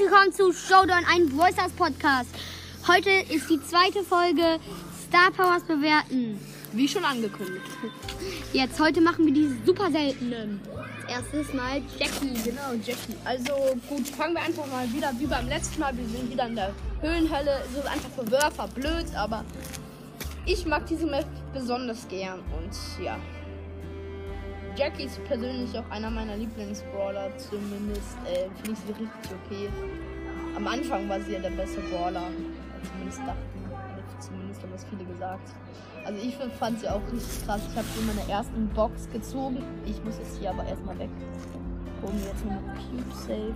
willkommen zu Showdown, ein Voices Podcast. Heute ist die zweite Folge Star Powers bewerten. Wie schon angekündigt. Jetzt, heute machen wir die super seltenen. Erstes Mal Jackie. Genau, Jackie. Also gut, fangen wir einfach mal wieder wie beim letzten Mal. Wir sind wieder in der Höhlenhölle. Es ist einfach für Wörfer blöd, aber ich mag diese Map besonders gern. Und ja. Jackie ist persönlich auch einer meiner Lieblingsbrawler. Zumindest äh, finde ich sie richtig okay. Am Anfang war sie ja der beste Brawler. Zumindest dachten. Zumindest haben das viele gesagt. Also ich fand sie auch richtig krass. Ich habe sie in meiner ersten Box gezogen. Ich muss jetzt hier aber erstmal weg. Holen wir jetzt nochmal Cube Safe.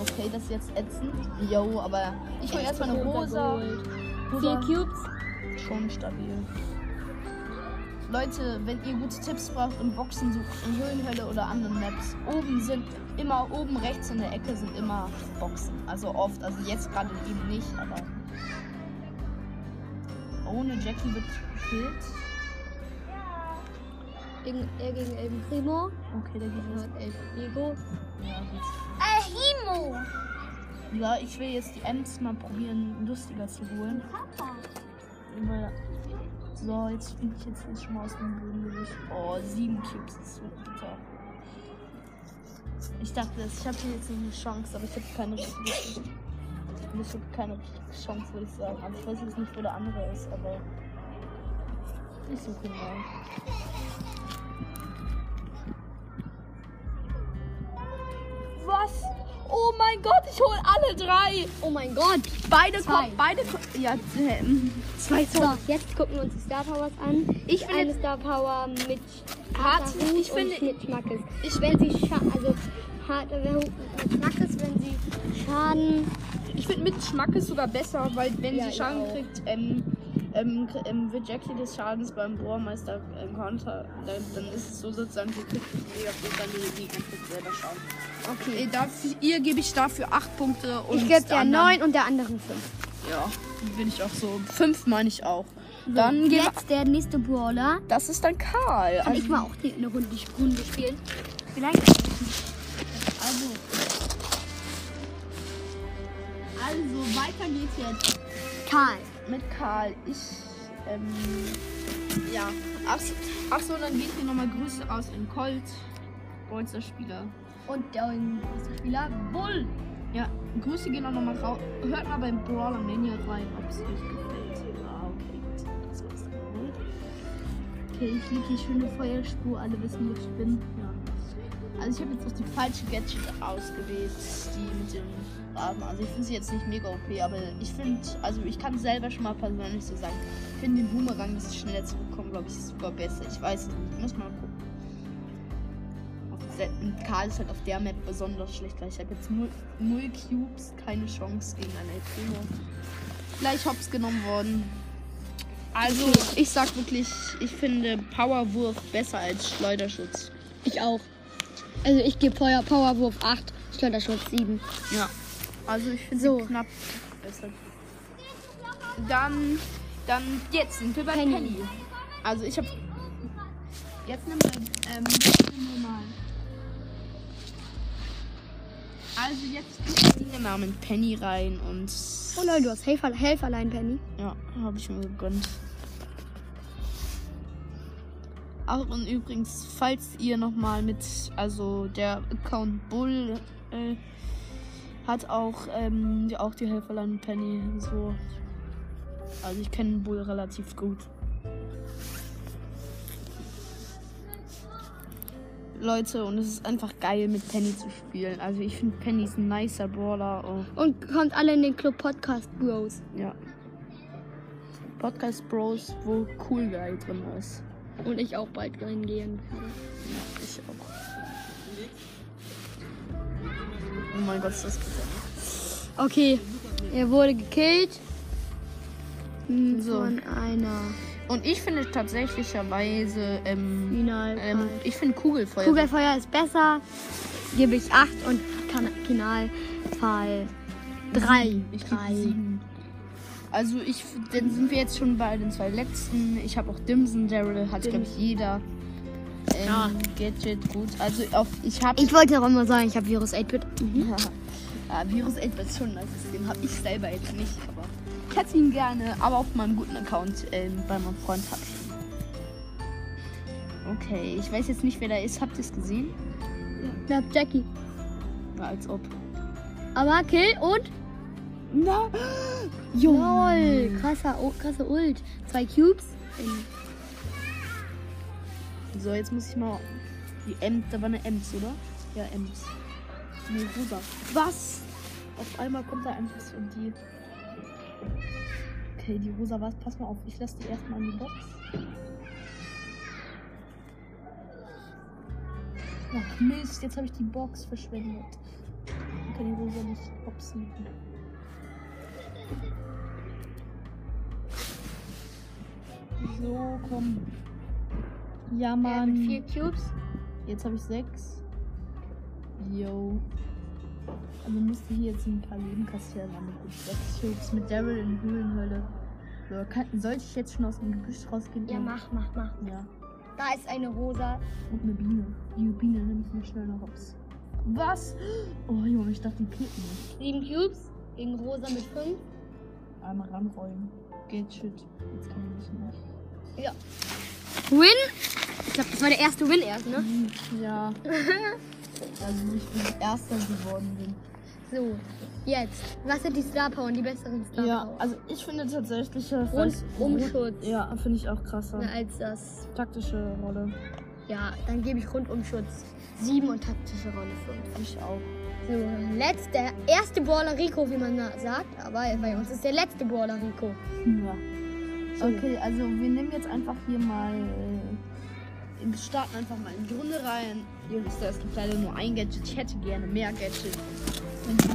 Okay, das ist jetzt ätzend. Yo, aber ich hole erstmal eine rosa. Vier Cubes. Schon stabil. Leute, wenn ihr gute Tipps braucht im Boxen sucht, in Höhlenhölle oder anderen Maps, oben sind immer oben rechts in der Ecke sind immer Boxen. Also oft, also jetzt gerade eben nicht, aber ohne Jackie wird gekillt. Gegen, er gegen El Primo. Okay, der geht Und El Ego. Ja, gut. Himo. Ja, ich will jetzt die Ems mal probieren, lustiger zu holen. Aber so, jetzt bin ich jetzt schon mal aus dem Boden Oh, sieben Cubes ist bitter. Ich dachte, ich habe hier jetzt eine Chance, aber ich habe keine richtige. Ich habe keine Chance, würde ich sagen. Aber ich weiß jetzt nicht, wo der andere ist, aber. Ich suche ihn mal. Was? Oh mein Gott, ich hole alle drei! Oh mein Gott. Beide Zwei. kommen, beide kommen. Ja, ähm, zwei So, jetzt gucken wir uns die Star Powers an. Ich finde eine Star Power mit Hart, ich finde- und mit Schmackes. Ich wenn sie also Hut mit Schmackes, wenn sie Schaden Ich finde mit Schmack ist sogar besser, weil wenn Ja, sie Schaden kriegt, ähm, ähm, wird Jackie des Schadens beim Bohrmeister ähm, Counter. Dann, dann ist es so sozusagen, sie kriegt nicht mega viel, dann die Gegner kriegt selber Schaden. Okay. Dafür, ihr gebe ich dafür 8 Punkte und Ich gebe der der anderen- 9 und der anderen 5. Ja, bin ich auch so. 5 meine ich auch. Dann gebe jetzt der nächste Brawler. Das ist dann Karl. Kann Also- ich mal auch die, eine Runde, Runde spielen? Vielleicht. Also. Also, weiter geht's jetzt. Karl. mit Karl. Ich, ähm, ja. Ach, so- ach so, dann geht hier nochmal Grüße raus in Colt. Bolzer Spieler. Und der nächste Spieler Bull. Ja, Grüße gehen auch nochmal raus. Hört mal beim Brawler Mania rein, ob es euch gefällt. Ah, okay, gut. Das war's. Okay, ich liege hier schöne Feuerspur. Alle wissen, wo ich bin. Ja. Also, ich habe jetzt auch die falsche Gadget ausgewählt. Die mit dem Raben. Also, ich finde sie jetzt nicht mega OP, aber ich finde, also, ich kann selber schon mal persönlich so sagen, ich finde den Boomerang, dass ich schneller zurückkomme, glaube ich, sogar besser. Ich weiß es nicht. Ich muss mal gucken. Und Karl ist halt auf der Map besonders schlecht, weil ich habe jetzt null, null Cubes, keine Chance gegen einen El Primo. Gleich hops genommen worden. Also, ich sag wirklich, ich finde Powerwurf besser als Schleuderschutz. Ich auch. Also ich gebe Feuer Powerwurf 8, Schleuderschutz 7. Ja. Also ich finde So. knapp besser. Dann, dann jetzt sind wir bei Penny. Penny. Also ich habe jetzt nehmen wir ähm, nehmen wir mal. Also jetzt den Namen Penny rein und Oh Leute, du hast Helfer, Helferlein, Penny. ja, habe ich mir gegönnt. Ach, und übrigens, falls ihr nochmal mit, also der Account Bull äh, hat auch, ähm, die- auch die Helferlein Penny so. Also ich kenne Bull relativ gut. Leute, und es ist einfach geil mit Penny zu spielen. Also ich finde Penny ist ein nicer Brawler. Oh. Und kommt alle in den Club Podcast Bros. Ja. Podcast Bros, wo Cool Guy drin ist. Und ich auch bald reingehen. Ich auch. Oh mein Gott, ist das bitter. Okay, er wurde gekillt. Hm, So. Von einer Und ich finde tatsächlicherweise, ähm, ähm, ich finde Kugelfeuer. Kugelfeuer ist besser. Gebe ich 8 und kan Finalfall 3. Ich gebe sieben. Also ich, dann sind wir jetzt schon bei den zwei letzten. Ich habe auch Dimson, Daryl hat glaube ich jeder. Ähm, Ja. Gadget, gut. Also auf, ich habe Ich wollte auch immer sagen, ich habe Virus 8-Bit. Mhm. Ja. Ah, Virus 11 ist schon ein nice Skin. Hab ich selber jetzt nicht, aber ich hätte ihn gerne. Aber auf meinem guten Account ähm, bei meinem Freund hab ich ihn. Okay, ich weiß jetzt nicht, wer da ist. Habt ihr es gesehen? Ich hab Jackie. Ja, als ob. Aber Kill und. Na, Lol. Krasser, oh, krasse Ult. Zwei Cubes. So, jetzt muss ich mal. Die Ems, da war eine Ems, oder? Ja, Ems. Nee, rosa. Was? Auf einmal kommt da einfach so die. Okay, die rosa was? Pass mal auf, ich lasse die erstmal in die Box. Ach Mist, jetzt habe ich die Box verschwendet. Ich kann die rosa nicht hopsen. So, komm. Ja, Äh, Mann. mit vier Cubes. Jetzt habe ich sechs. Yo. Also müsste hier jetzt ein paar Leben kassieren. Aber gut, sechs Cubes mit Daryl in Höhlenhölle. So, kann, sollte ich jetzt schon aus dem Gebüsch rausgehen? Ja, mach, mach, mach. Ja. Da ist eine rosa. Und eine Biene. Die Biene nimmt ich mir schnell noch hops. Was? Oh Junge, ich dachte, die mich. Sieben Cubes. Gegen rosa mit fünf. Einmal ranrollen. Geht shit. Jetzt kann ich nicht mehr. Ja. Win. Ich glaube, das war der erste Win erst, ne? Ja. Also ich bin Erster geworden bin. So, jetzt. Was sind die Star Power und die besseren Star Ja, Power? also ich finde tatsächlich. äh, Rundumschutz. Ja, finde ich auch krasser. Ne, als das. Taktische Rolle. Ja, dann gebe ich Rundumschutz 7 und taktische Rolle 5. Ich auch. So, letzt, der erste Brawler Rico, wie man sagt. Aber bei uns ist der letzte Brawler Rico. Ja. So. Okay, also wir nehmen jetzt einfach hier mal. Äh, wir starten einfach mal in die Runde rein. Ihr wisst ja, es gibt leider nur ein Gadget. Ich hätte gerne mehr Gadgets.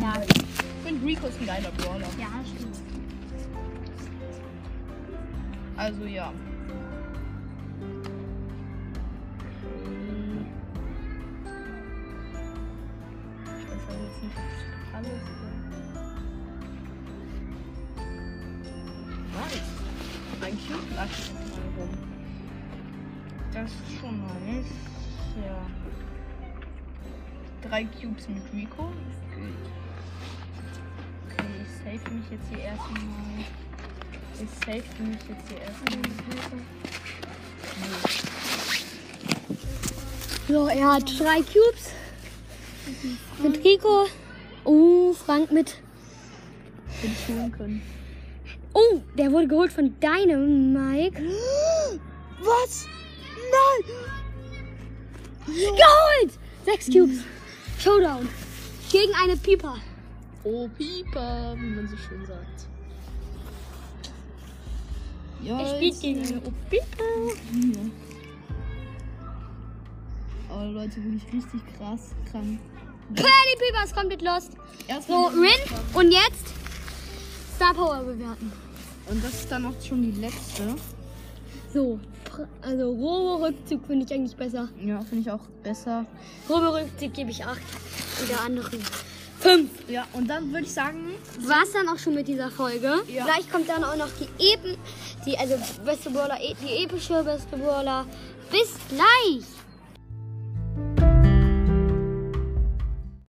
Ja, Ich finde Rico ist ein geiler Brawler. ja stimmt. Also ja. Das ist schon nice. Ja. Drei Cubes mit Rico. Okay, ich save mich jetzt hier erstmal. Ich save mich jetzt hier erstmal. So, er hat drei Cubes. Mit Rico. Oh, Frank mit. Hätte ich holen können. Oh, der wurde geholt von deinem Mike. Was? Nein! Geholt! Sechs Cubes. Showdown. Gegen eine Pieper. Oh, Pieper, wie man so schön sagt. Ja, Er spielt jetzt- gegen eine Pieper. Ja. Oh, Leute, bin ich richtig krass krank. Die Pieper ist komplett lost. Erstmal So, Rin. Und jetzt Star Power bewerten. Und das ist dann auch schon die letzte. So, also Robo-Rückzug finde ich eigentlich besser. Ja, finde ich auch besser. Robo-Rückzug gebe ich 8. Und der andere 5. Ja, und dann würde ich sagen, War es dann auch schon mit dieser Folge. Ja. Gleich kommt dann auch noch die eben, die, also beste Brawler, e- die epische beste Brawler. Bis gleich!